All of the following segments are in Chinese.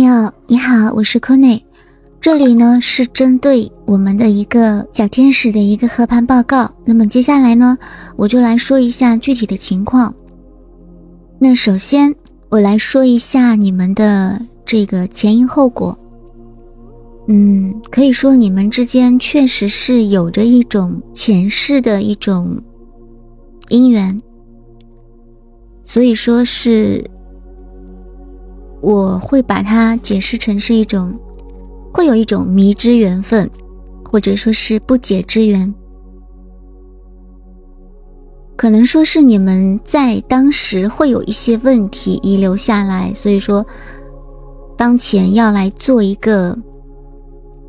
朋友你好，我是柯内，这里呢是针对我们的一个小天使的一个合盘报告。那么接下来呢，我就来说一下具体的情况。那首先我来说一下你们的这个前因后果。嗯，可以说你们之间确实是有着一种前世的一种姻缘，所以说是。我会把它解释成是一种，会有一种迷之缘分，或者说是不解之缘，可能说是你们在当时会有一些问题遗留下来，所以说当前要来做一个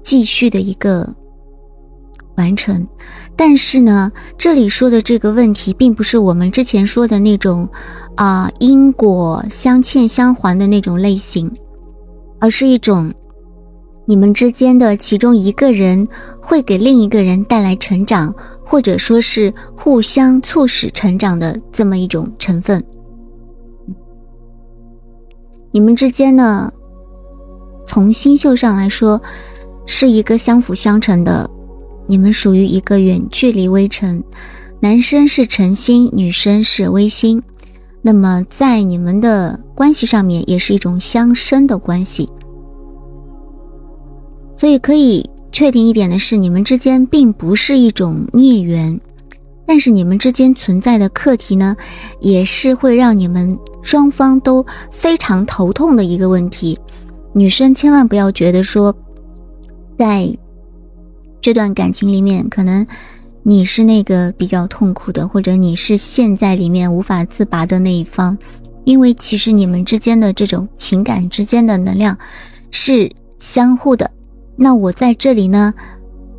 继续的一个完成。但是呢，这里说的这个问题，并不是我们之前说的那种，啊因果相欠相还的那种类型，而是一种你们之间的其中一个人会给另一个人带来成长，或者说是互相促使成长的这么一种成分。你们之间呢，从星宿上来说，是一个相辅相成的。你们属于一个远距离微尘，男生是晨星，女生是微星。那么在你们的关系上面，也是一种相生的关系。所以可以确定一点的是，你们之间并不是一种孽缘，但是你们之间存在的课题呢，也是会让你们双方都非常头痛的一个问题。女生千万不要觉得说，在。这段感情里面，可能你是那个比较痛苦的，或者你是陷在里面无法自拔的那一方，因为其实你们之间的这种情感之间的能量是相互的。那我在这里呢，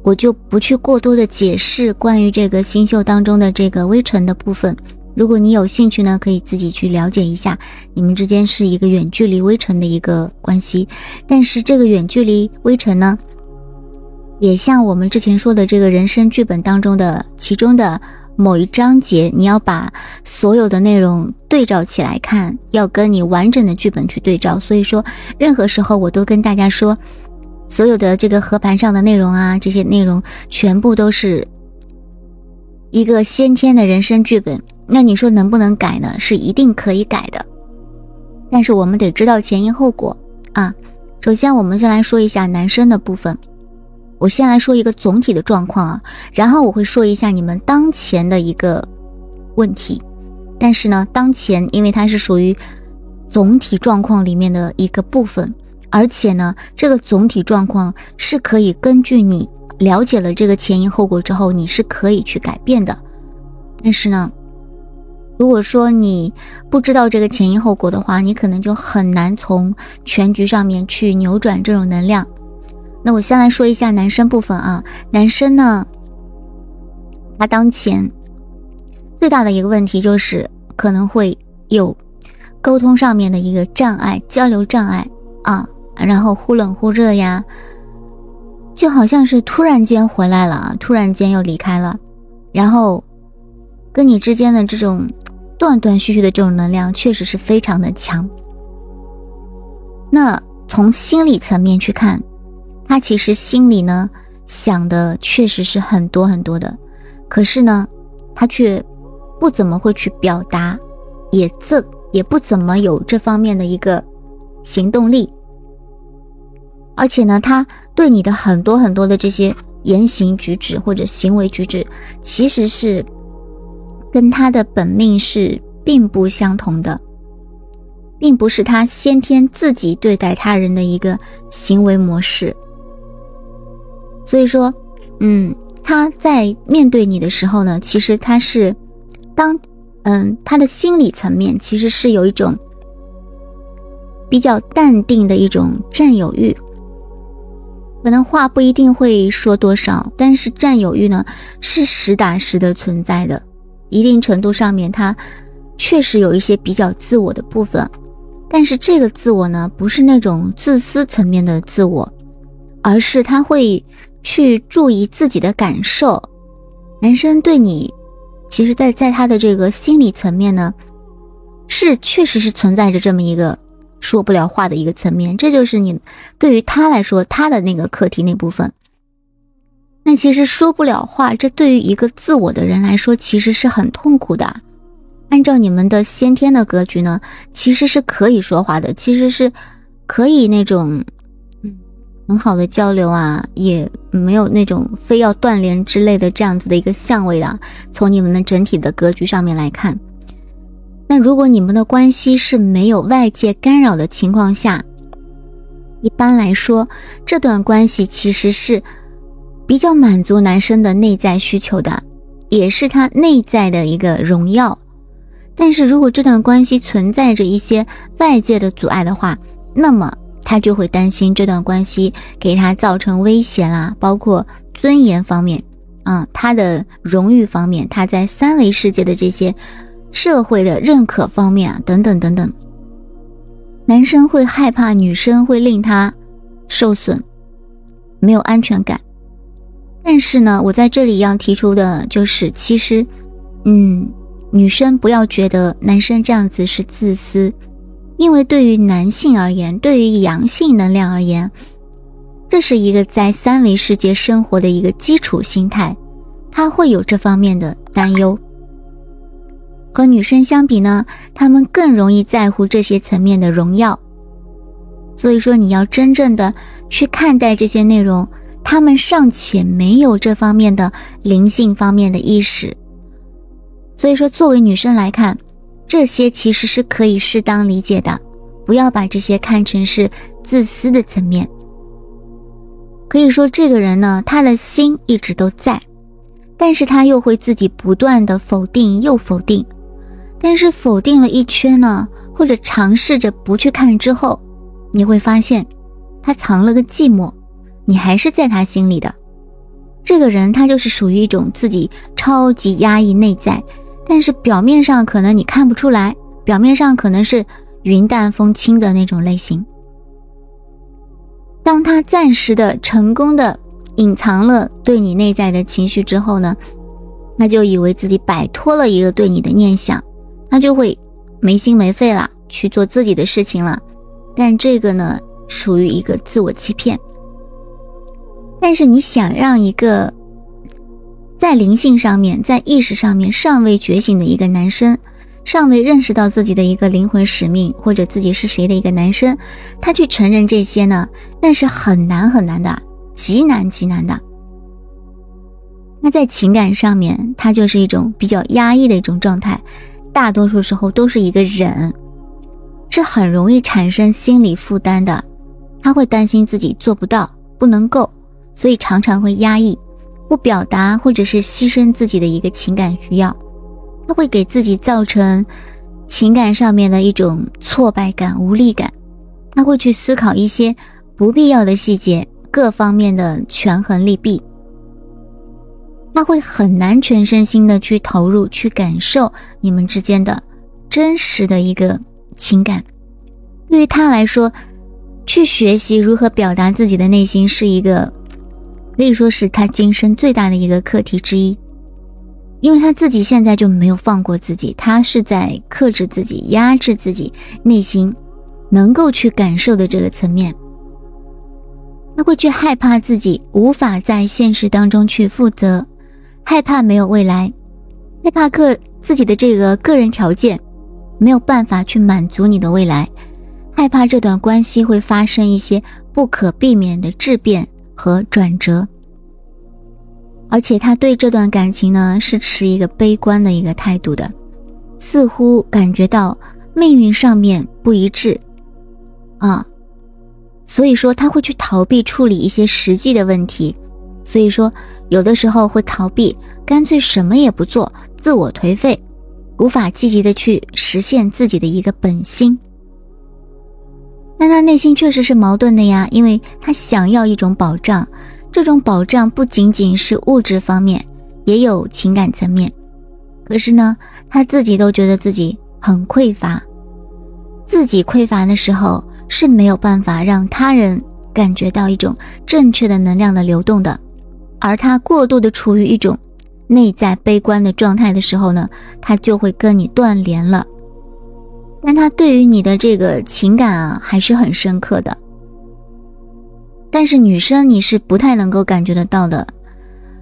我就不去过多的解释关于这个星宿当中的这个微尘的部分。如果你有兴趣呢，可以自己去了解一下，你们之间是一个远距离微尘的一个关系，但是这个远距离微尘呢？也像我们之前说的这个人生剧本当中的其中的某一章节，你要把所有的内容对照起来看，要跟你完整的剧本去对照。所以说，任何时候我都跟大家说，所有的这个合盘上的内容啊，这些内容全部都是一个先天的人生剧本。那你说能不能改呢？是一定可以改的，但是我们得知道前因后果啊。首先，我们先来说一下男生的部分。我先来说一个总体的状况啊，然后我会说一下你们当前的一个问题。但是呢，当前因为它是属于总体状况里面的一个部分，而且呢，这个总体状况是可以根据你了解了这个前因后果之后，你是可以去改变的。但是呢，如果说你不知道这个前因后果的话，你可能就很难从全局上面去扭转这种能量。那我先来说一下男生部分啊，男生呢，他当前最大的一个问题就是可能会有沟通上面的一个障碍，交流障碍啊，然后忽冷忽热呀，就好像是突然间回来了啊，突然间又离开了，然后跟你之间的这种断断续续的这种能量确实是非常的强。那从心理层面去看。他其实心里呢想的确实是很多很多的，可是呢，他却不怎么会去表达，也这也不怎么有这方面的一个行动力，而且呢，他对你的很多很多的这些言行举止或者行为举止，其实是跟他的本命是并不相同的，并不是他先天自己对待他人的一个行为模式。所以说，嗯，他在面对你的时候呢，其实他是当，嗯，他的心理层面其实是有一种比较淡定的一种占有欲，可能话不一定会说多少，但是占有欲呢是实打实的存在的，一定程度上面他确实有一些比较自我的部分，但是这个自我呢不是那种自私层面的自我，而是他会。去注意自己的感受，男生对你，其实，在在他的这个心理层面呢，是确实是存在着这么一个说不了话的一个层面。这就是你对于他来说他的那个课题那部分。那其实说不了话，这对于一个自我的人来说，其实是很痛苦的。按照你们的先天的格局呢，其实是可以说话的，其实是可以那种很好的交流啊，也没有那种非要断联之类的这样子的一个相位的。从你们的整体的格局上面来看，那如果你们的关系是没有外界干扰的情况下，一般来说，这段关系其实是比较满足男生的内在需求的，也是他内在的一个荣耀。但是如果这段关系存在着一些外界的阻碍的话，那么他就会担心这段关系给他造成威胁啦，包括尊严方面，啊，他的荣誉方面，他在三维世界的这些社会的认可方面啊，等等等等。男生会害怕女生会令他受损，没有安全感。但是呢，我在这里要提出的就是，其实，嗯。女生不要觉得男生这样子是自私，因为对于男性而言，对于阳性能量而言，这是一个在三维世界生活的一个基础心态，他会有这方面的担忧。和女生相比呢，他们更容易在乎这些层面的荣耀。所以说，你要真正的去看待这些内容，他们尚且没有这方面的灵性方面的意识。所以说，作为女生来看，这些其实是可以适当理解的，不要把这些看成是自私的层面。可以说，这个人呢，他的心一直都在，但是他又会自己不断的否定又否定，但是否定了一圈呢，或者尝试着不去看之后，你会发现，他藏了个寂寞，你还是在他心里的。这个人他就是属于一种自己超级压抑内在。但是表面上可能你看不出来，表面上可能是云淡风轻的那种类型。当他暂时的成功的隐藏了对你内在的情绪之后呢，他就以为自己摆脱了一个对你的念想，他就会没心没肺了去做自己的事情了。但这个呢，属于一个自我欺骗。但是你想让一个。在灵性上面，在意识上面尚未觉醒的一个男生，尚未认识到自己的一个灵魂使命或者自己是谁的一个男生，他去承认这些呢，那是很难很难的，极难极难的。那在情感上面，他就是一种比较压抑的一种状态，大多数时候都是一个忍，是很容易产生心理负担的。他会担心自己做不到，不能够，所以常常会压抑。不表达，或者是牺牲自己的一个情感需要，他会给自己造成情感上面的一种挫败感、无力感。他会去思考一些不必要的细节，各方面的权衡利弊。他会很难全身心的去投入、去感受你们之间的真实的一个情感。对于他来说，去学习如何表达自己的内心是一个。可以说是他今生最大的一个课题之一，因为他自己现在就没有放过自己，他是在克制自己、压制自己内心能够去感受的这个层面，他会去害怕自己无法在现实当中去负责，害怕没有未来，害怕个自己的这个个人条件没有办法去满足你的未来，害怕这段关系会发生一些不可避免的质变。和转折，而且他对这段感情呢是持一个悲观的一个态度的，似乎感觉到命运上面不一致。啊，所以说他会去逃避处理一些实际的问题，所以说有的时候会逃避，干脆什么也不做，自我颓废，无法积极的去实现自己的一个本心。但他内心确实是矛盾的呀，因为他想要一种保障，这种保障不仅仅是物质方面，也有情感层面。可是呢，他自己都觉得自己很匮乏，自己匮乏的时候是没有办法让他人感觉到一种正确的能量的流动的，而他过度的处于一种内在悲观的状态的时候呢，他就会跟你断联了。但他对于你的这个情感啊还是很深刻的。但是女生你是不太能够感觉得到的，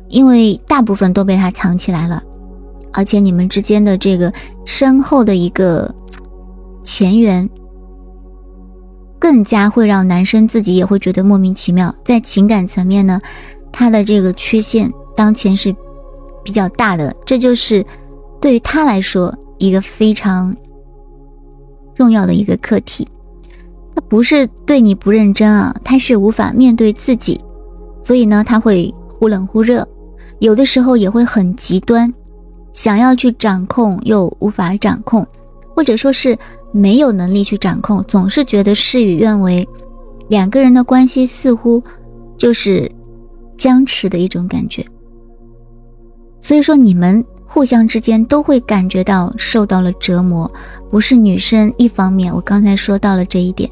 因为大部分都被他藏起来了，而且你们之间的这个深厚的一个前缘，更加会让男生自己也会觉得莫名其妙。在情感层面呢，他的这个缺陷当前是比较大的，这就是对于他来说一个非常重要的一个课题。不是对你不认真啊，他是无法面对自己，所以呢，他会忽冷忽热，有的时候也会很极端，想要去掌控又无法掌控，或者说是没有能力去掌控，总是觉得事与愿违，两个人的关系似乎就是僵持的一种感觉。所以说，你们互相之间都会感觉到受到了折磨，不是女生一方面，我刚才说到了这一点。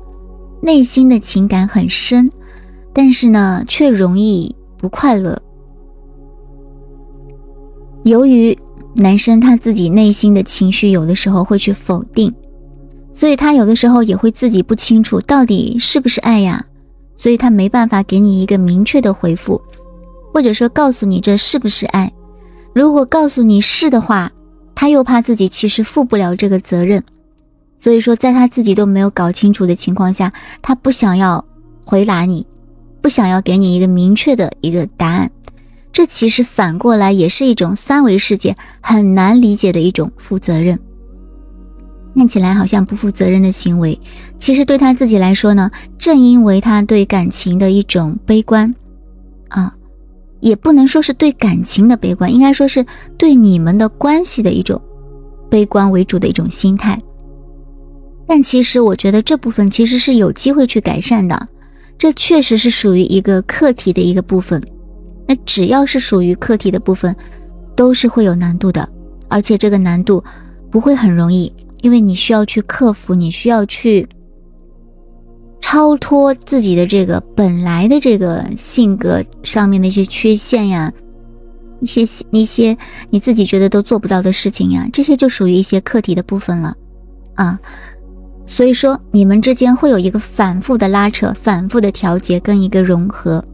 内心的情感很深，但是呢，却容易不快乐。由于男生他自己内心的情绪有的时候会去否定，所以他有的时候也会自己不清楚到底是不是爱呀，所以他没办法给你一个明确的回复，或者说告诉你这是不是爱。如果告诉你是的话，他又怕自己其实负不了这个责任。所以说，在他自己都没有搞清楚的情况下，他不想要回答你，不想要给你一个明确的一个答案。这其实反过来也是一种三维世界很难理解的一种负责任。看起来好像不负责任的行为，其实对他自己来说呢，正因为他对感情的一种悲观，啊，也不能说是对感情的悲观，应该说是对你们的关系的一种悲观为主的一种心态。但其实我觉得这部分其实是有机会去改善的，这确实是属于一个课题的一个部分。那只要是属于课题的部分，都是会有难度的，而且这个难度不会很容易，因为你需要去克服，你需要去超脱自己的这个本来的这个性格上面的一些缺陷呀，一些一些你自己觉得都做不到的事情呀，这些就属于一些课题的部分了，啊。所以说，你们之间会有一个反复的拉扯、反复的调节跟一个融合，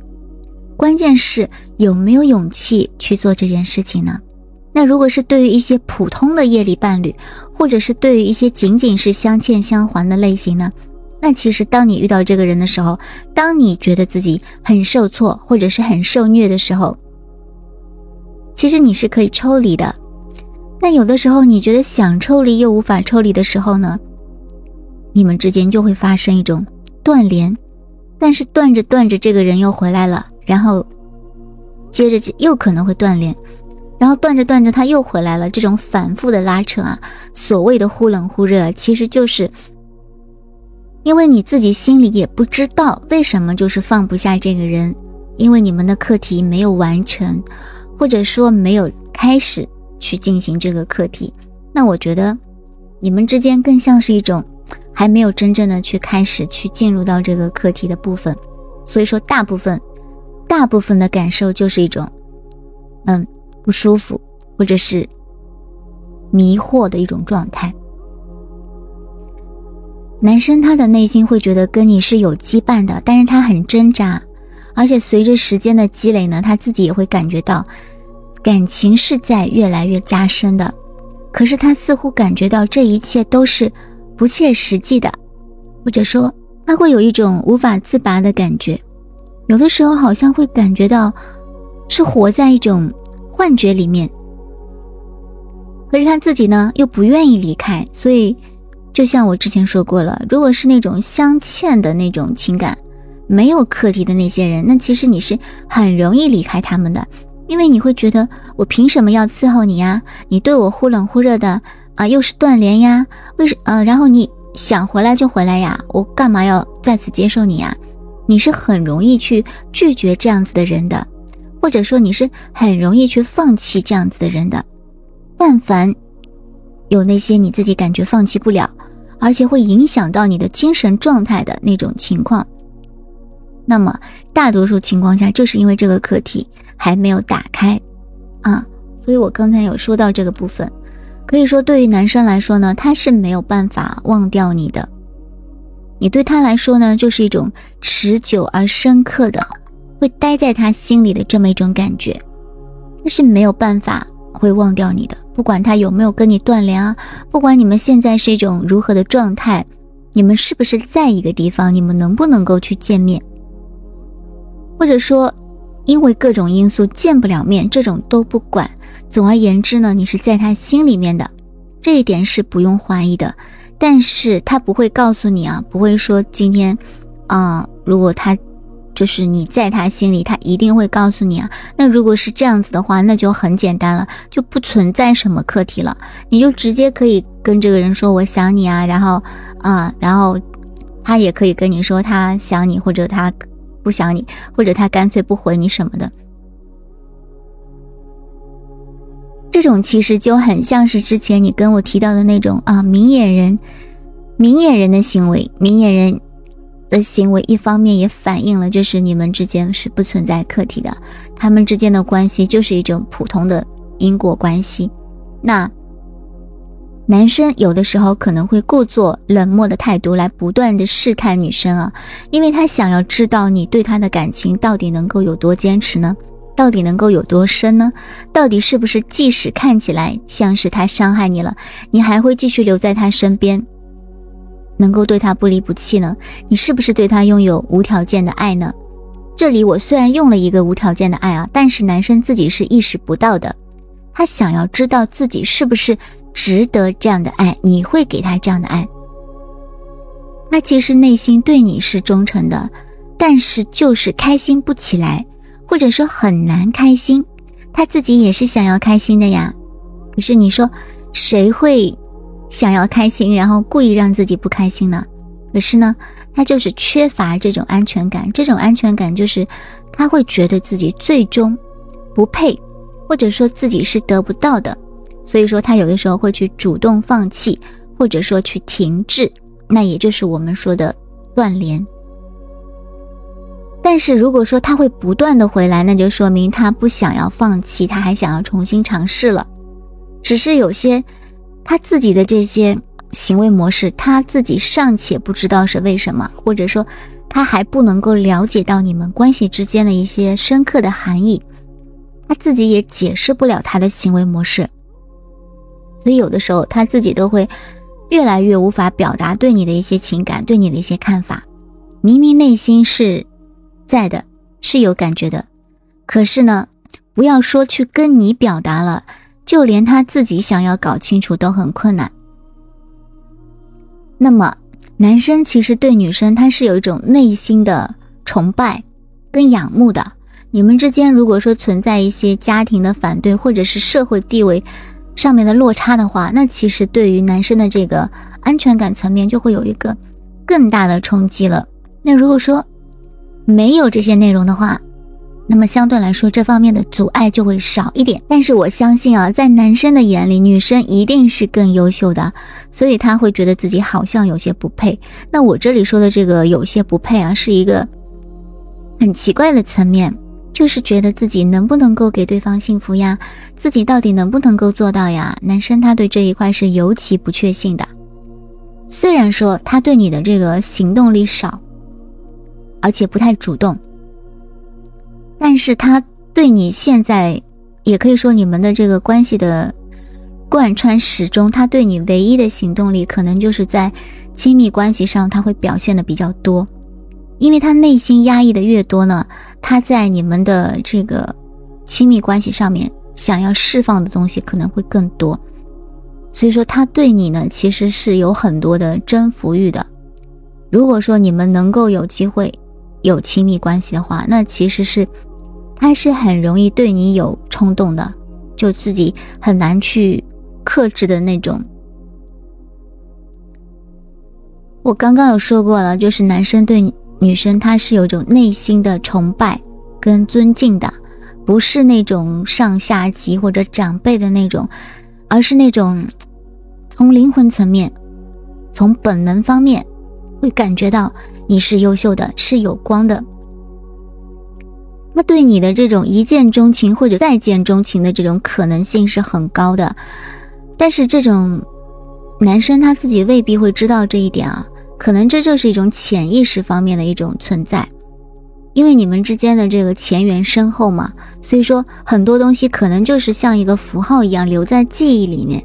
关键是有没有勇气去做这件事情呢？那如果是对于一些普通的业力伴侣，或者是对于一些仅仅是相欠相还的类型呢？那其实当你遇到这个人的时候，当你觉得自己很受挫或者是很受虐的时候，其实你是可以抽离的。那有的时候你觉得想抽离又无法抽离的时候呢？你们之间就会发生一种断联，但是断着断着，这个人又回来了，然后接着又可能会断联，然后断着断着他又回来了，这种反复的拉扯啊，所谓的忽冷忽热，其实就是因为你自己心里也不知道为什么就是放不下这个人，因为你们的课题没有完成，或者说没有开始去进行这个课题，那我觉得你们之间更像是一种。还没有真正的去开始去进入到这个课题的部分，所以说大部分大部分的感受就是一种嗯不舒服或者是迷惑的一种状态。男生他的内心会觉得跟你是有羁绊的，但是他很挣扎，而且随着时间的积累呢，他自己也会感觉到感情是在越来越加深的，可是他似乎感觉到这一切都是。不切实际的，或者说他会有一种无法自拔的感觉，有的时候好像会感觉到是活在一种幻觉里面。可是他自己呢又不愿意离开，所以就像我之前说过了，如果是那种相欠的那种情感，没有课题的那些人，那其实你是很容易离开他们的，因为你会觉得我凭什么要伺候你呀？你对我忽冷忽热的。啊，又是断联呀？为什呃，然后你想回来就回来呀？我干嘛要再次接受你呀？你是很容易去拒绝这样子的人的，或者说你是很容易去放弃这样子的人的。但凡有那些你自己感觉放弃不了，而且会影响到你的精神状态的那种情况，那么大多数情况下就是因为这个课题还没有打开啊。所以我刚才有说到这个部分。可以说，对于男生来说呢，他是没有办法忘掉你的。你对他来说呢，就是一种持久而深刻的，会待在他心里的这么一种感觉，他是没有办法会忘掉你的。不管他有没有跟你断联啊，不管你们现在是一种如何的状态，你们是不是在一个地方，你们能不能够去见面，或者说因为各种因素见不了面，这种都不管。总而言之呢，你是在他心里面的，这一点是不用怀疑的。但是他不会告诉你啊，不会说今天，啊，如果他就是你在他心里，他一定会告诉你啊。那如果是这样子的话，那就很简单了，就不存在什么课题了，你就直接可以跟这个人说我想你啊，然后啊，然后他也可以跟你说他想你，或者他不想你，或者他干脆不回你什么的。这种其实就很像是之前你跟我提到的那种啊，明眼人，明眼人的行为，明眼人的行为，一方面也反映了就是你们之间是不存在客体的，他们之间的关系就是一种普通的因果关系。那男生有的时候可能会故作冷漠的态度来不断的试探女生啊，因为他想要知道你对他的感情到底能够有多坚持呢？到底能够有多深呢？到底是不是即使看起来像是他伤害你了，你还会继续留在他身边，能够对他不离不弃呢？你是不是对他拥有无条件的爱呢？这里我虽然用了一个无条件的爱啊，但是男生自己是意识不到的。他想要知道自己是不是值得这样的爱，你会给他这样的爱。他其实内心对你是忠诚的，但是就是开心不起来。或者说很难开心，他自己也是想要开心的呀。可是你说谁会想要开心，然后故意让自己不开心呢？可是呢，他就是缺乏这种安全感。这种安全感就是他会觉得自己最终不配，或者说自己是得不到的。所以说他有的时候会去主动放弃，或者说去停滞，那也就是我们说的断联。但是如果说他会不断的回来，那就说明他不想要放弃，他还想要重新尝试了。只是有些他自己的这些行为模式，他自己尚且不知道是为什么，或者说他还不能够了解到你们关系之间的一些深刻的含义，他自己也解释不了他的行为模式。所以有的时候他自己都会越来越无法表达对你的一些情感，对你的一些看法，明明内心是。在的是有感觉的，可是呢，不要说去跟你表达了，就连他自己想要搞清楚都很困难。那么，男生其实对女生他是有一种内心的崇拜跟仰慕的。你们之间如果说存在一些家庭的反对，或者是社会地位上面的落差的话，那其实对于男生的这个安全感层面就会有一个更大的冲击了。那如果说，没有这些内容的话，那么相对来说这方面的阻碍就会少一点。但是我相信啊，在男生的眼里，女生一定是更优秀的，所以他会觉得自己好像有些不配。那我这里说的这个有些不配啊，是一个很奇怪的层面，就是觉得自己能不能够给对方幸福呀？自己到底能不能够做到呀？男生他对这一块是尤其不确信的。虽然说他对你的这个行动力少。而且不太主动，但是他对你现在，也可以说你们的这个关系的贯穿始终，他对你唯一的行动力，可能就是在亲密关系上他会表现的比较多，因为他内心压抑的越多呢，他在你们的这个亲密关系上面想要释放的东西可能会更多，所以说他对你呢其实是有很多的征服欲的，如果说你们能够有机会。有亲密关系的话，那其实是他是很容易对你有冲动的，就自己很难去克制的那种。我刚刚有说过了，就是男生对你女生她是有种内心的崇拜跟尊敬的，不是那种上下级或者长辈的那种，而是那种从灵魂层面、从本能方面会感觉到。你是优秀的，是有光的。那对你的这种一见钟情或者再见钟情的这种可能性是很高的，但是这种男生他自己未必会知道这一点啊，可能这就是一种潜意识方面的一种存在。因为你们之间的这个前缘深厚嘛，所以说很多东西可能就是像一个符号一样留在记忆里面，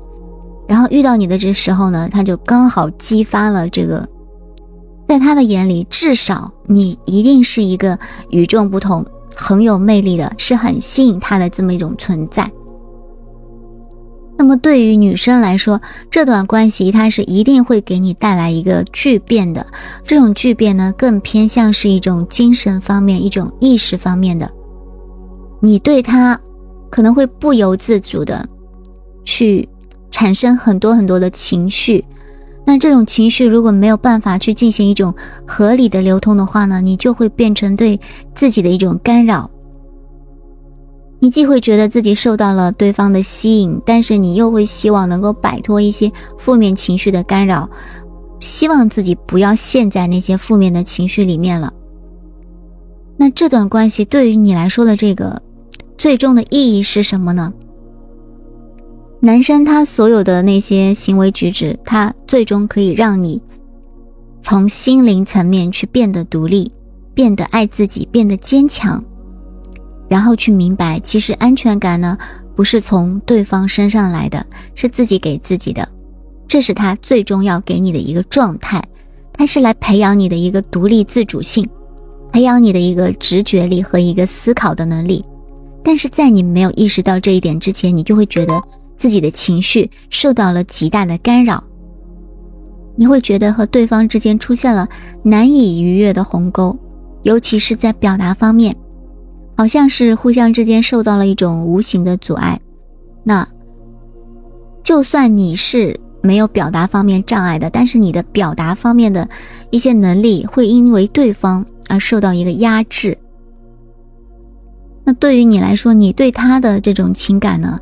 然后遇到你的这时候呢，他就刚好激发了这个，在他的眼里，至少你一定是一个与众不同、很有魅力的，是很吸引他的这么一种存在。那么对于女生来说，这段关系它是一定会给你带来一个巨变的。这种巨变呢，更偏向是一种精神方面、一种意识方面的。你对他可能会不由自主的去产生很多很多的情绪。那这种情绪如果没有办法去进行一种合理的流通的话呢，你就会变成对自己的一种干扰。你既会觉得自己受到了对方的吸引，但是你又会希望能够摆脱一些负面情绪的干扰，希望自己不要陷在那些负面的情绪里面了。那这段关系对于你来说的这个最终的意义是什么呢？男生他所有的那些行为举止，他最终可以让你从心灵层面去变得独立，变得爱自己，变得坚强。然后去明白，其实安全感呢，不是从对方身上来的，是自己给自己的。这是他最终要给你的一个状态，他是来培养你的一个独立自主性，培养你的一个直觉力和一个思考的能力。但是在你没有意识到这一点之前，你就会觉得自己的情绪受到了极大的干扰，你会觉得和对方之间出现了难以逾越的鸿沟，尤其是在表达方面。好像是互相之间受到了一种无形的阻碍，那就算你是没有表达方面障碍的，但是你的表达方面的一些能力会因为对方而受到一个压制。那对于你来说，你对他的这种情感呢，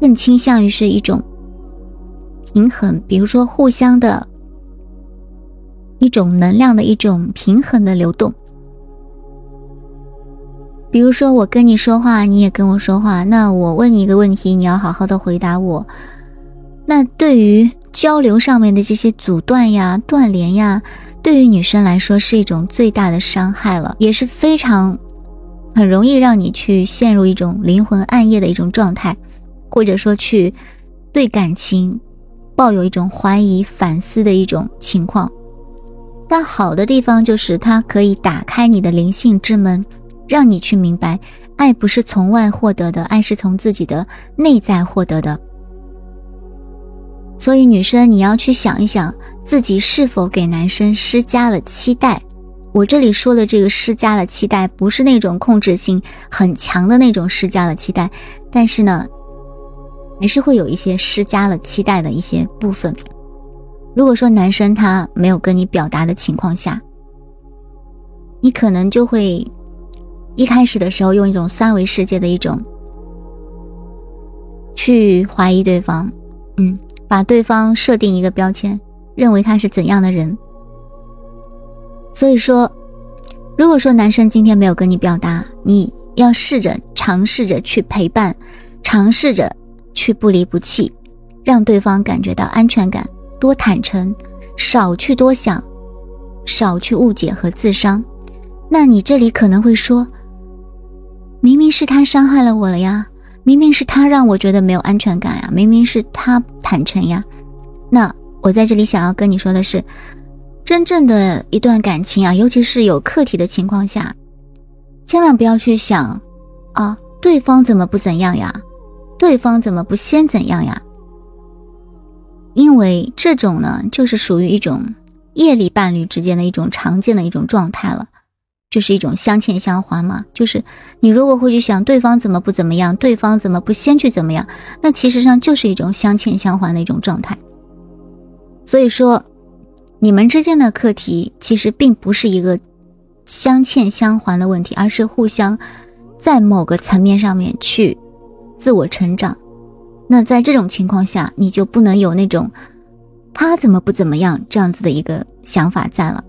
更倾向于是一种平衡，比如说互相的一种能量的一种平衡的流动。比如说，我跟你说话，你也跟我说话。那我问你一个问题，你要好好的回答我。那对于交流上面的这些阻断呀、断联呀，对于女生来说是一种最大的伤害了，也是非常很容易让你去陷入一种灵魂暗夜的一种状态，或者说去对感情抱有一种怀疑、反思的一种情况。但好的地方就是它可以打开你的灵性之门。让你去明白，爱不是从外获得的，爱是从自己的内在获得的。所以，女生你要去想一想，自己是否给男生施加了期待。我这里说的这个施加了期待，不是那种控制性很强的那种施加了期待，但是呢，还是会有一些施加了期待的一些部分。如果说男生他没有跟你表达的情况下，你可能就会。一开始的时候，用一种三维世界的一种去怀疑对方，嗯，把对方设定一个标签，认为他是怎样的人。所以说，如果说男生今天没有跟你表达，你要试着尝试着去陪伴，尝试着去不离不弃，让对方感觉到安全感，多坦诚，少去多想，少去误解和自伤。那你这里可能会说。明明是他伤害了我了呀，明明是他让我觉得没有安全感呀，明明是他坦诚呀。那我在这里想要跟你说的是，真正的一段感情啊，尤其是有课题的情况下，千万不要去想啊，对方怎么不怎样呀，对方怎么不先怎样呀？因为这种呢，就是属于一种业力伴侣之间的一种常见的一种状态了。就是一种相欠相还嘛，就是你如果会去想对方怎么不怎么样，对方怎么不先去怎么样，那其实上就是一种相欠相还的一种状态。所以说，你们之间的课题其实并不是一个相欠相还的问题，而是互相在某个层面上面去自我成长。那在这种情况下，你就不能有那种他怎么不怎么样这样子的一个想法在了。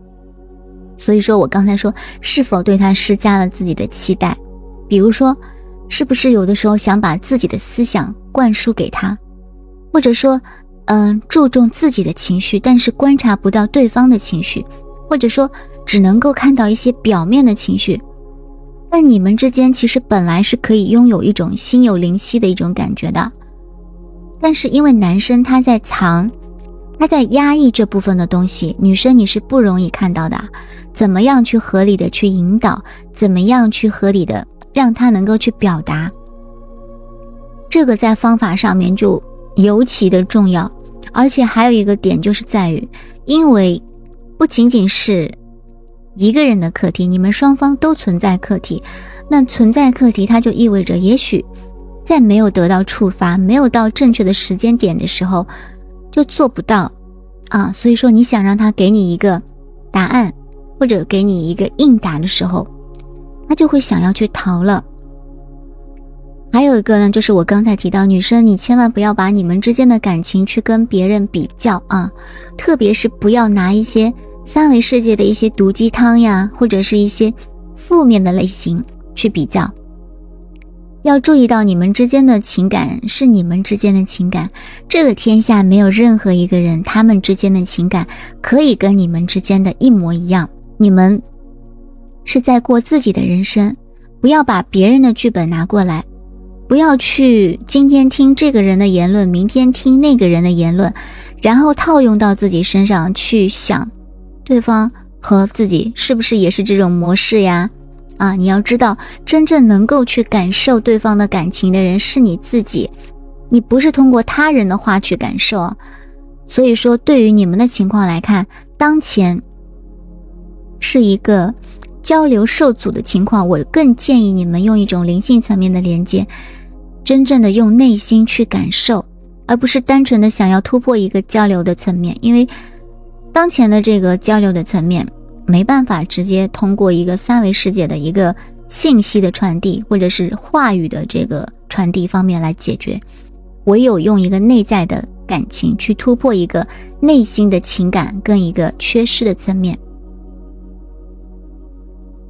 所以说我刚才说，是否对他施加了自己的期待？比如说，是不是有的时候想把自己的思想灌输给他，或者说，嗯，注重自己的情绪，但是观察不到对方的情绪，或者说只能够看到一些表面的情绪。但你们之间其实本来是可以拥有一种心有灵犀的一种感觉的，但是因为男生他在藏，他在压抑这部分的东西，女生你是不容易看到的。怎么样去合理的去引导？怎么样去合理的让他能够去表达？这个在方法上面就尤其的重要。而且还有一个点就是在于，因为不仅仅是。一个人的课题，你们双方都存在课题，那存在课题，它就意味着，也许在没有得到触发、没有到正确的时间点的时候，就做不到啊。所以说，你想让他给你一个答案，或者给你一个应答的时候，他就会想要去逃了。还有一个呢，就是我刚才提到，女生你千万不要把你们之间的感情去跟别人比较啊，特别是不要拿一些。三维世界的一些毒鸡汤呀，或者是一些负面的类型去比较，要注意到你们之间的情感是你们之间的情感，这个天下没有任何一个人，他们之间的情感可以跟你们之间的一模一样。你们是在过自己的人生，不要把别人的剧本拿过来，不要去今天听这个人的言论，明天听那个人的言论，然后套用到自己身上去想。对方和自己是不是也是这种模式呀？啊，你要知道，真正能够去感受对方的感情的人是你自己，你不是通过他人的话去感受。所以说，对于你们的情况来看，当前是一个交流受阻的情况，我更建议你们用一种灵性层面的连接，真正的用内心去感受，而不是单纯的想要突破一个交流的层面，因为。当前的这个交流的层面，没办法直接通过一个三维世界的一个信息的传递，或者是话语的这个传递方面来解决，唯有用一个内在的感情去突破一个内心的情感跟一个缺失的层面。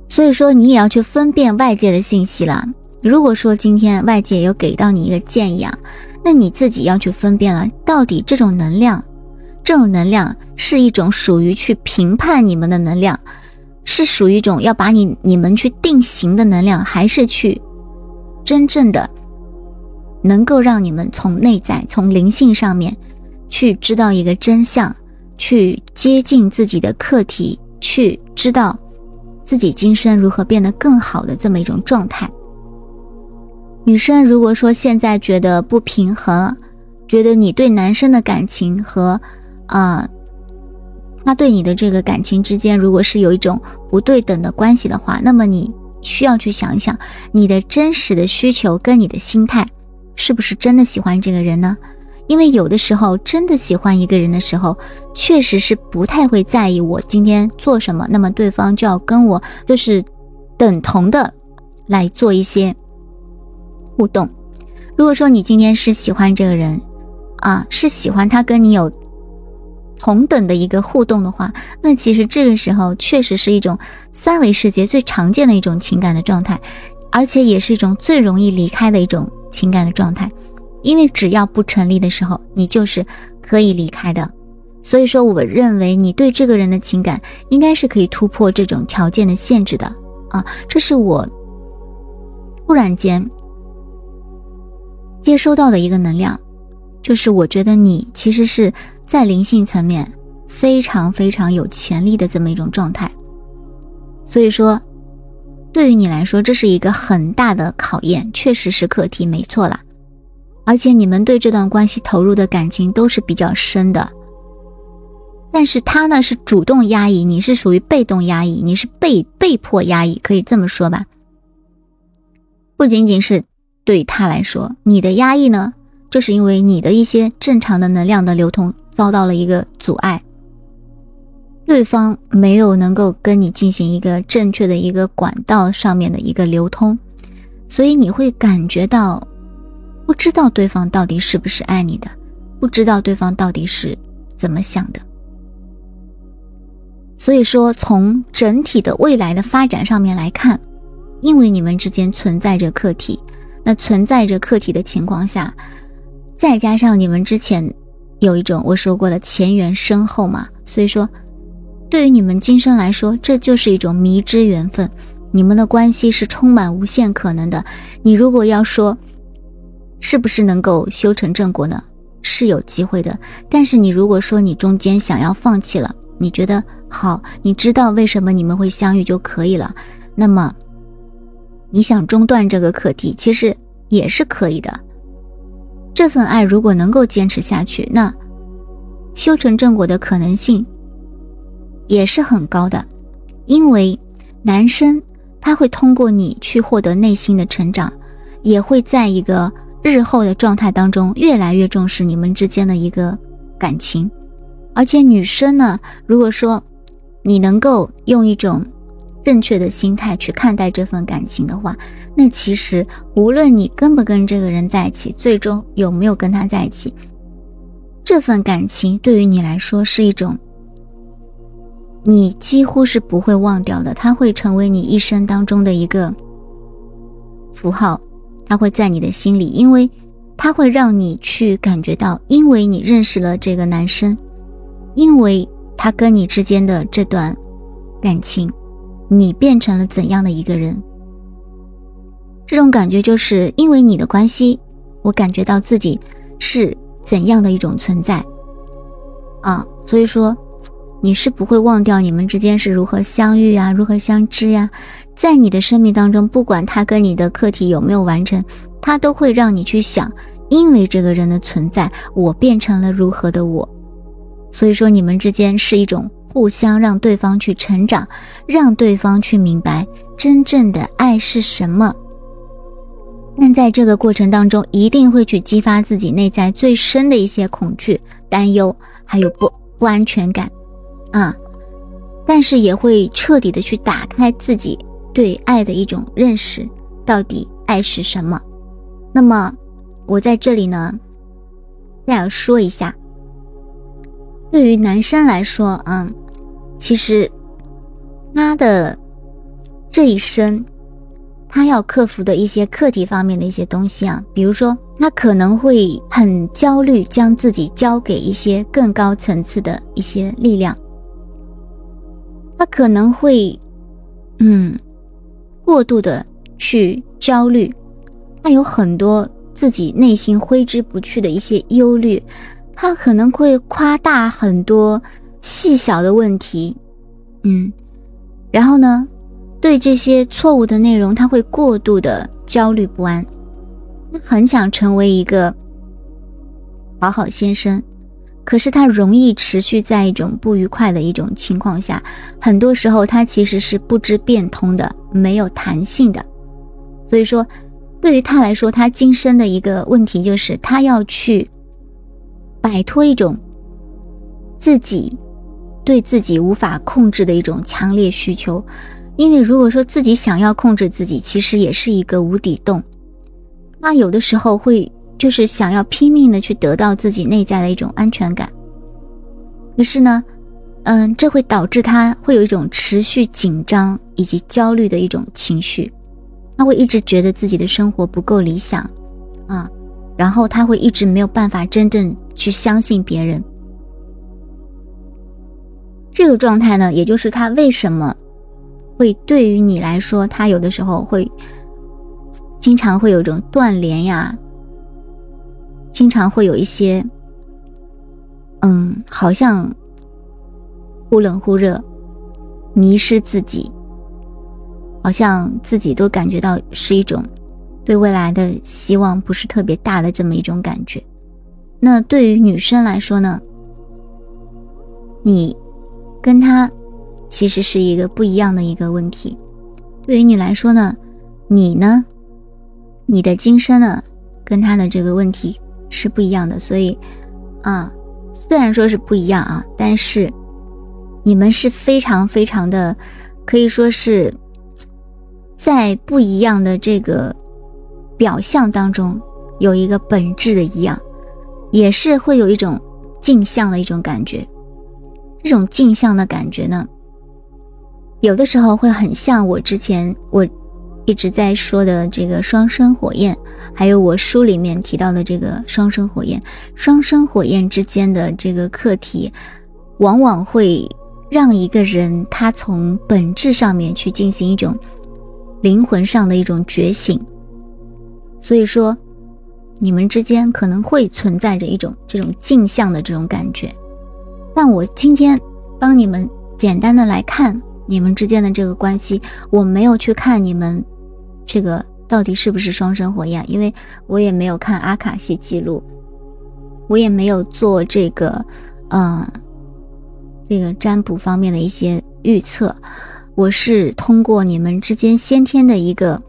所以说，你也要去分辨外界的信息了。如果说今天外界有给到你一个建议啊，那你自己要去分辨了，到底这种能量。这种能量是一种属于去评判你们的能量，是属于一种要把你你们去定型的能量，还是去真正的能够让你们从内在、从灵性上面去知道一个真相，去接近自己的课题，去知道自己今生如何变得更好的这么一种状态。女生如果说现在觉得不平衡，觉得你对男生的感情和啊，他对你的这个感情之间，如果是有一种不对等的关系的话，那么你需要去想一想，你的真实的需求跟你的心态，是不是真的喜欢这个人呢？因为有的时候真的喜欢一个人的时候，确实是不太会在意我今天做什么，那么对方就要跟我就是等同的来做一些互动。如果说你今天是喜欢这个人，啊，是喜欢他跟你有。同等的一个互动的话，那其实这个时候确实是一种三维世界最常见的一种情感的状态，而且也是一种最容易离开的一种情感的状态。因为只要不成立的时候，你就是可以离开的。所以说，我认为你对这个人的情感应该是可以突破这种条件的限制的啊！这是我突然间接收到的一个能量，就是我觉得你其实是。在灵性层面非常非常有潜力的这么一种状态，所以说，对于你来说这是一个很大的考验，确实是课题，没错啦。而且你们对这段关系投入的感情都是比较深的，但是他呢是主动压抑，你是属于被动压抑，你是被被迫压抑，可以这么说吧。不仅仅是对他来说，你的压抑呢，就是因为你的一些正常的能量的流通。遭到了一个阻碍，对方没有能够跟你进行一个正确的一个管道上面的一个流通，所以你会感觉到不知道对方到底是不是爱你的，不知道对方到底是怎么想的。所以说，从整体的未来的发展上面来看，因为你们之间存在着课题，那存在着课题的情况下。再加上你们之前有一种我说过了前缘深厚嘛，所以说对于你们今生来说，这就是一种迷之缘分。你们的关系是充满无限可能的。你如果要说是不是能够修成正果呢？是有机会的。但是你如果说你中间想要放弃了，你觉得好，你知道为什么你们会相遇就可以了。那么你想中断这个课题，其实也是可以的。这份爱如果能够坚持下去，那修成正果的可能性也是很高的，因为男生。他会通过你去获得内心的成长，也会在一个日后的状态当中越来越重视你们之间的一个感情。而且女生呢，如果说你能够用一种正确的心态去看待这份感情的话，那其实无论你跟不跟这个人在一起，最终有没有跟他在一起，这份感情对于你来说是一种。你几乎是不会忘掉的，它会成为你一生当中的一个符号，它会在你的心里，因为它会让你去感觉到，因为你认识了这个男生，因为他跟你之间的这段感情，你变成了怎样的一个人？这种感觉就是因为你的关系，我感觉到自己是怎样的一种存在啊，所以说。你是不会忘掉你们之间是如何相遇啊，如何相知呀？在你的生命当中，不管他跟你的课题有没有完成，他都会让你去想，因为这个人的存在，我变成了如何的我。所以说，你们之间是一种互相让对方去成长，让对方去明白真正的爱是什么。但在这个过程当中，一定会去激发自己内在最深的一些恐惧、担忧，还有不不安全感。啊，但是也会彻底的去打开自己对爱的一种认识，到底爱是什么？那么我在这里呢，再要说一下，对于男生来说，嗯，其实他的这一生，他要克服的一些课题方面的一些东西啊，比如说他可能会很焦虑，将自己交给一些更高层次的一些力量。他可能会，嗯，过度的去焦虑，他有很多自己内心挥之不去的一些忧虑，他可能会夸大很多细小的问题，嗯，然后呢，对这些错误的内容，他会过度的焦虑不安，他很想成为一个好好先生。可是他容易持续在一种不愉快的一种情况下，很多时候他其实是不知变通的，没有弹性的。所以说，对于他来说，他今生的一个问题就是他要去摆脱一种自己对自己无法控制的一种强烈需求。因为如果说自己想要控制自己，其实也是一个无底洞。他有的时候会。就是想要拼命的去得到自己内在的一种安全感，可是呢，嗯，这会导致他会有一种持续紧张以及焦虑的一种情绪，他会一直觉得自己的生活不够理想，啊，然后他会一直没有办法真正去相信别人。这个状态呢，也就是他为什么会对于你来说，他有的时候会经常会有一种断联呀。经常会有一些，嗯，好像忽冷忽热，迷失自己，好像自己都感觉到是一种对未来的希望不是特别大的这么一种感觉。那对于女生来说呢，你跟他其实是一个不一样的一个问题。对于你来说呢，你呢，你的今生呢，跟他的这个问题。是不一样的，所以，啊，虽然说是不一样啊，但是你们是非常非常的，可以说是在不一样的这个表象当中有一个本质的一样，也是会有一种镜像的一种感觉。这种镜像的感觉呢，有的时候会很像我之前我一直在说的这个双生火焰，还有我书里面提到的这个双生火焰，双生火焰之间的这个课题，往往会让一个人他从本质上面去进行一种灵魂上的一种觉醒。所以说，你们之间可能会存在着一种这种镜像的这种感觉。但我今天帮你们简单的来看。你们之间的这个关系，我没有去看你们这个到底是不是双生火焰，因为我也没有看阿卡西记录，我也没有做这个，嗯，这个占卜方面的一些预测。我是通过你们之间先天的一个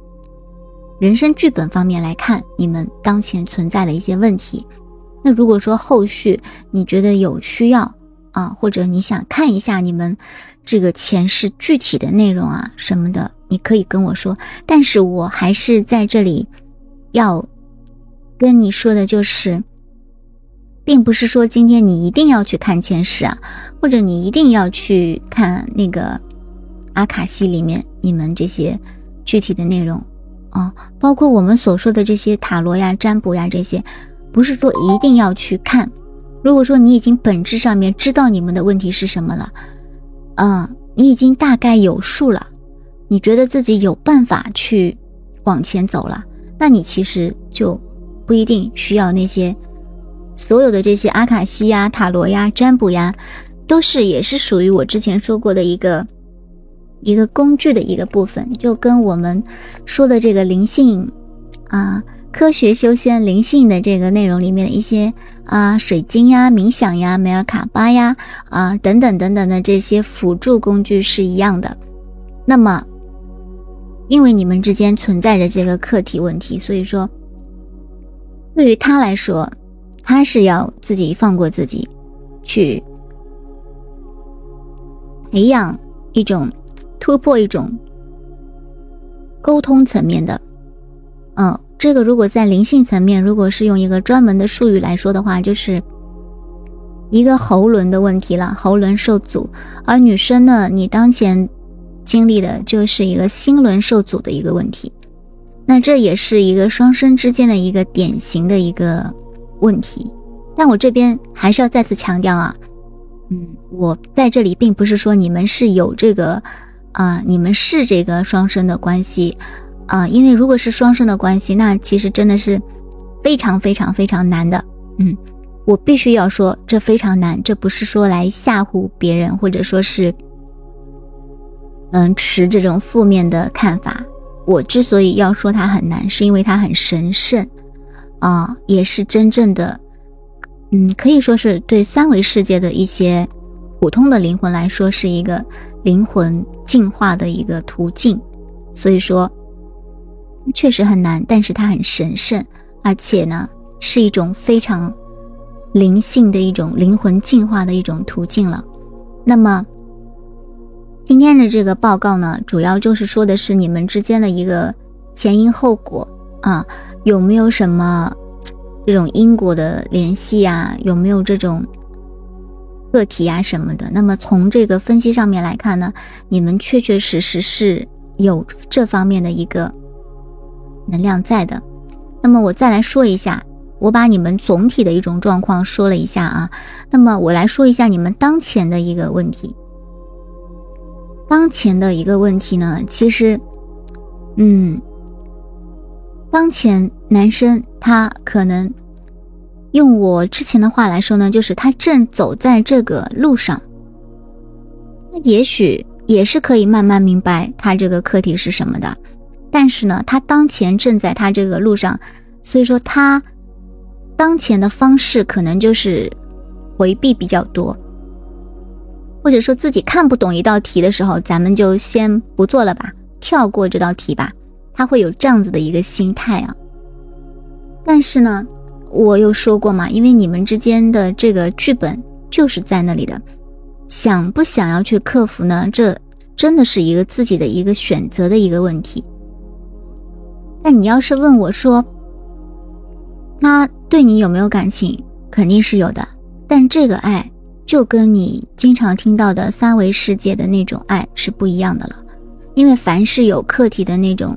人生剧本方面来看你们当前存在的一些问题。那如果说后续你觉得有需要啊，或者你想看一下你们。这个前世具体的内容啊什么的，你可以跟我说。但是我还是在这里要跟你说的，就是并不是说今天你一定要去看前世啊，或者你一定要去看那个阿卡西里面你们这些具体的内容啊，包括我们所说的这些塔罗呀、占卜呀这些，不是说一定要去看。如果说你已经本质上面知道你们的问题是什么了。嗯，你已经大概有数了，你觉得自己有办法去往前走了，那你其实就不一定需要那些所有的这些阿卡西呀、塔罗呀、占卜呀，都是也是属于我之前说过的一个一个工具的一个部分，就跟我们说的这个灵性啊。科学修仙灵性的这个内容里面的一些啊，水晶呀、冥想呀、梅尔卡巴呀啊等等等等的这些辅助工具是一样的。那么，因为你们之间存在着这个课题问题，所以说，对于他来说，他是要自己放过自己，去培养一种突破一种沟通层面的，嗯。这个如果在灵性层面，如果是用一个专门的术语来说的话，就是一个喉轮的问题了，喉轮受阻。而女生呢，你当前经历的就是一个心轮受阻的一个问题。那这也是一个双生之间的一个典型的一个问题。但我这边还是要再次强调啊，嗯，我在这里并不是说你们是有这个啊，你们是这个双生的关系。啊，因为如果是双生的关系，那其实真的是非常非常非常难的。嗯，我必须要说，这非常难，这不是说来吓唬别人，或者说是嗯持这种负面的看法。我之所以要说它很难，是因为它很神圣啊，也是真正的，嗯，可以说是对三维世界的一些普通的灵魂来说，是一个灵魂进化的一个途径。所以说。确实很难，但是它很神圣，而且呢，是一种非常灵性的一种灵魂进化的一种途径了。那么今天的这个报告呢，主要就是说的是你们之间的一个前因后果啊，有没有什么这种因果的联系呀？有没有这种个体呀什么的？那么从这个分析上面来看呢，你们确确实实是有这方面的一个。能量在的，那么我再来说一下，我把你们总体的一种状况说了一下啊。那么我来说一下你们当前的一个问题。当前的一个问题呢，其实，嗯，当前男生他可能用我之前的话来说呢，就是他正走在这个路上，那也许也是可以慢慢明白他这个课题是什么的。但是呢，他当前正在他这个路上，所以说他当前的方式可能就是回避比较多，或者说自己看不懂一道题的时候，咱们就先不做了吧，跳过这道题吧。他会有这样子的一个心态啊。但是呢，我又说过嘛，因为你们之间的这个剧本就是在那里的，想不想要去克服呢？这真的是一个自己的一个选择的一个问题。那你要是问我说，他对你有没有感情？肯定是有的，但这个爱就跟你经常听到的三维世界的那种爱是不一样的了。因为凡是有课题的那种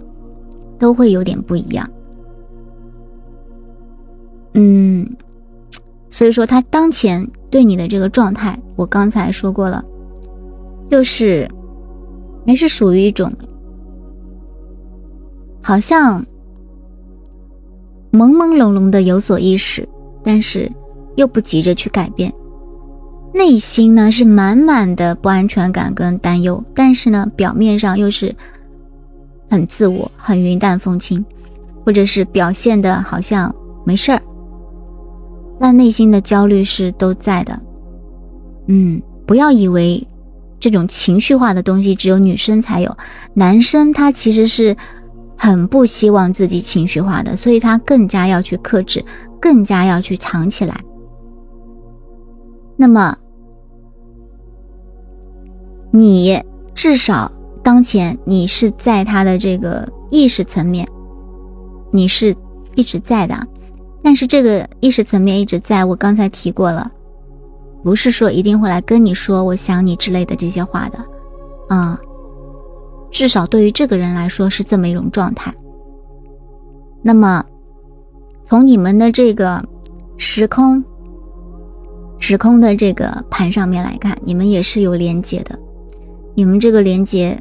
都会有点不一样。嗯，所以说他当前对你的这个状态，我刚才说过了，就是还是属于一种好像朦朦胧胧的有所意识，但是又不急着去改变，内心呢是满满的不安全感跟担忧，但是呢表面上又是很自我、很云淡风轻，或者是表现的好像没事儿。但内心的焦虑是都在的，嗯，不要以为这种情绪化的东西只有女生才有，男生他其实是很不希望自己情绪化的，所以他更加要去克制，更加要去藏起来。那么，你至少当前你是在他的这个意识层面，你是一直在的。但是这个意识层面一直在我刚才提过了，不是说一定会来跟你说我想你之类的这些话的，啊，至少对于这个人来说是这么一种状态。那么，从你们的这个时空、时空的这个盘上面来看，你们也是有连接的。你们这个连接，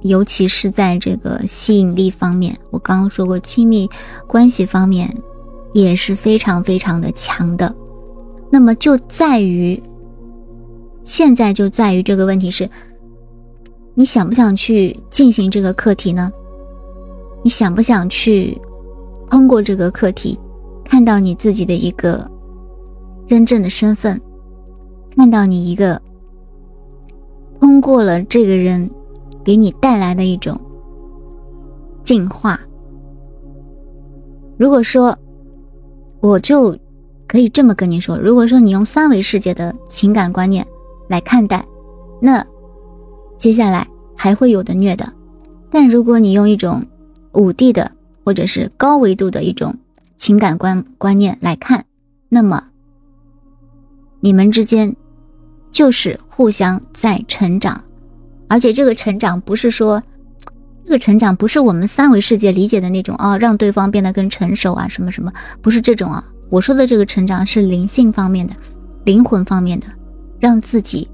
尤其是在这个吸引力方面，我刚刚说过亲密关系方面。也是非常非常的强的，那么就在于，现在就在于这个问题是，你想不想去进行这个课题呢？你想不想去通过这个课题，看到你自己的一个真正的身份，看到你一个通过了这个人给你带来的一种进化？如果说。我就可以这么跟你说：如果说你用三维世界的情感观念来看待，那接下来还会有的虐的；但如果你用一种五 D 的或者是高维度的一种情感观观念来看，那么你们之间就是互相在成长，而且这个成长不是说这个成长不是我们三维世界理解的那种啊，让对方变得更成熟啊，什么什么。不是这种啊，我说的这个成长是灵性方面的，灵魂方面的，让自己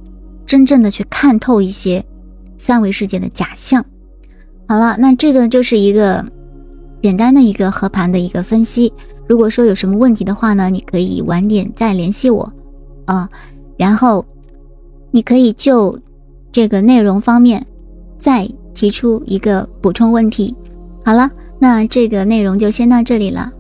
真正的去看透一些三维世界的假象。好了，那这个就是一个简单的一个合盘的一个分析。如果说有什么问题的话呢，你可以晚点再联系我啊，然后你可以就这个内容方面再提出一个补充问题。好了，那这个内容就先到这里了。